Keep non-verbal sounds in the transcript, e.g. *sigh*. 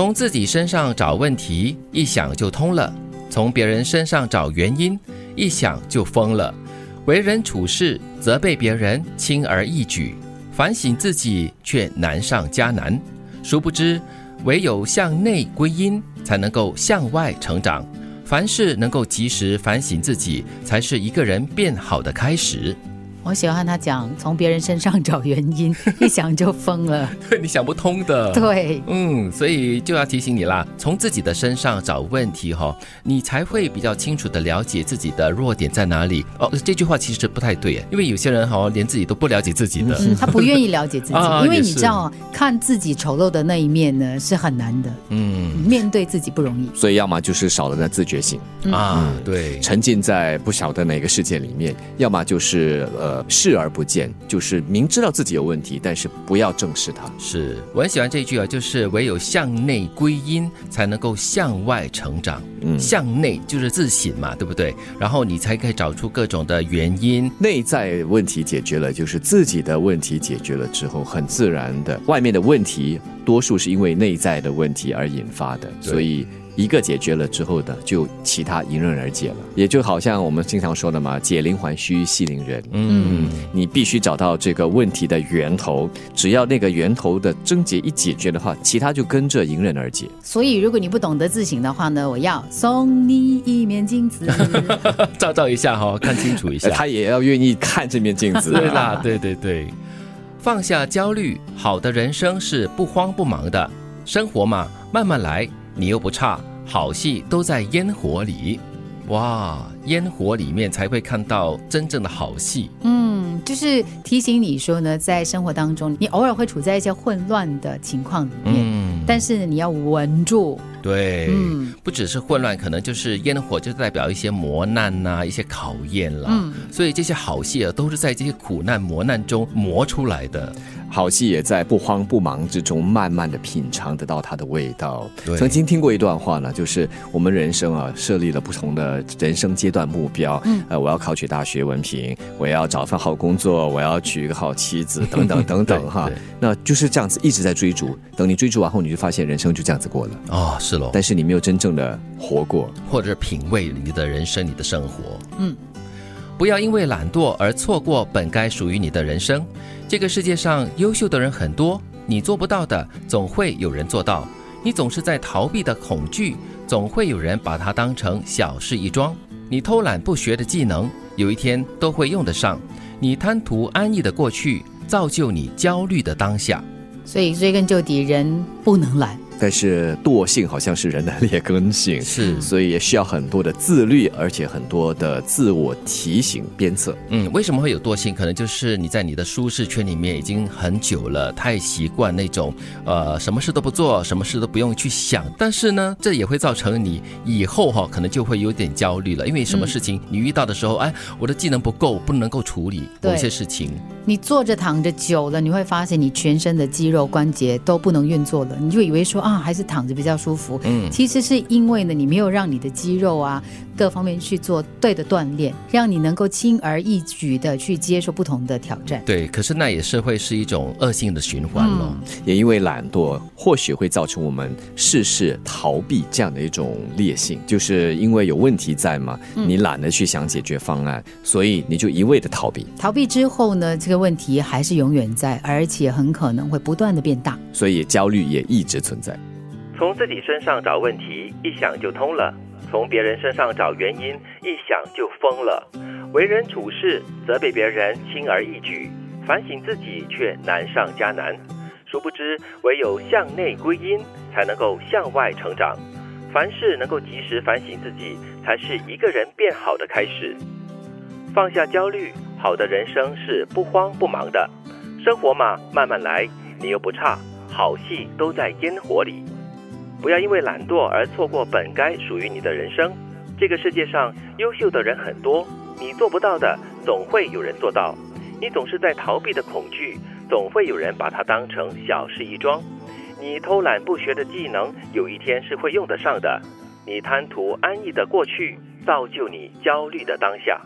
从自己身上找问题，一想就通了；从别人身上找原因，一想就疯了。为人处事，责备别人轻而易举，反省自己却难上加难。殊不知，唯有向内归因，才能够向外成长。凡事能够及时反省自己，才是一个人变好的开始。我喜欢他讲从别人身上找原因，*laughs* 一想就疯了。对你想不通的。对，嗯，所以就要提醒你啦，从自己的身上找问题哈，你才会比较清楚的了解自己的弱点在哪里。哦，这句话其实不太对，因为有些人哈连自己都不了解自己的，他不愿意了解自己，*laughs* 因为你知道看自己丑陋的那一面呢是很难的。嗯，面对自己不容易，所以要么就是少了那自觉性啊，对，沉浸在不晓得哪个世界里面，要么就是呃。呃，视而不见，就是明知道自己有问题，但是不要正视它。是我很喜欢这一句啊，就是唯有向内归因，才能够向外成长。嗯，向内就是自省嘛，对不对？然后你才可以找出各种的原因，内在问题解决了，就是自己的问题解决了之后，很自然的，外面的问题多数是因为内在的问题而引发的，所以。一个解决了之后的，就其他迎刃而解了。也就好像我们经常说的嘛，“解铃还须系铃人”。嗯，你必须找到这个问题的源头，只要那个源头的症结一解决的话，其他就跟着迎刃而解。所以，如果你不懂得自省的话呢，我要送你一面镜子，*laughs* 照照一下哈，看清楚一下。*laughs* 他也要愿意看这面镜子。对啦，对对对，放下焦虑，好的人生是不慌不忙的。生活嘛，慢慢来。你又不差，好戏都在烟火里，哇！烟火里面才会看到真正的好戏。嗯，就是提醒你说呢，在生活当中，你偶尔会处在一些混乱的情况里面，嗯，但是你要稳住。对，嗯，不只是混乱，可能就是烟火，就代表一些磨难呐，一些考验啦。嗯，所以这些好戏啊，都是在这些苦难磨难中磨出来的。好戏也在不慌不忙之中，慢慢的品尝得到它的味道。曾经听过一段话呢，就是我们人生啊，设立了不同的人生阶段目标。嗯，呃，我要考取大学文凭，我要找份好工作，我要娶一个好妻子，等等等等 *laughs* 哈。那就是这样子一直在追逐。等你追逐完后，你就发现人生就这样子过了。哦，是喽。但是你没有真正的活过，或者品味你的人生，你的生活。嗯。不要因为懒惰而错过本该属于你的人生。这个世界上优秀的人很多，你做不到的，总会有人做到。你总是在逃避的恐惧，总会有人把它当成小事一桩。你偷懒不学的技能，有一天都会用得上。你贪图安逸的过去，造就你焦虑的当下。所以追根究底，人不能懒。但是惰性好像是人的劣根性，是，所以也需要很多的自律，而且很多的自我提醒鞭策。嗯，为什么会有惰性？可能就是你在你的舒适圈里面已经很久了，太习惯那种呃什么事都不做，什么事都不用去想。但是呢，这也会造成你以后哈可能就会有点焦虑了，因为什么事情你遇到的时候，哎，我的技能不够，不能够处理某些事情。你坐着躺着久了，你会发现你全身的肌肉关节都不能运作了，你就以为说啊。啊，还是躺着比较舒服。嗯，其实是因为呢，你没有让你的肌肉啊各方面去做对的锻炼，让你能够轻而易举的去接受不同的挑战。对，可是那也是会是一种恶性的循环了。也因为懒惰，或许会造成我们事事逃避这样的一种劣性，就是因为有问题在嘛，你懒得去想解决方案，所以你就一味的逃避。逃避之后呢，这个问题还是永远在，而且很可能会不断的变大，所以焦虑也一直存在。从自己身上找问题，一想就通了；从别人身上找原因，一想就疯了。为人处事，责备别人轻而易举，反省自己却难上加难。殊不知，唯有向内归因，才能够向外成长。凡事能够及时反省自己，才是一个人变好的开始。放下焦虑，好的人生是不慌不忙的。生活嘛，慢慢来，你又不差，好戏都在烟火里。不要因为懒惰而错过本该属于你的人生。这个世界上优秀的人很多，你做不到的，总会有人做到。你总是在逃避的恐惧，总会有人把它当成小事一桩。你偷懒不学的技能，有一天是会用得上的。你贪图安逸的过去，造就你焦虑的当下。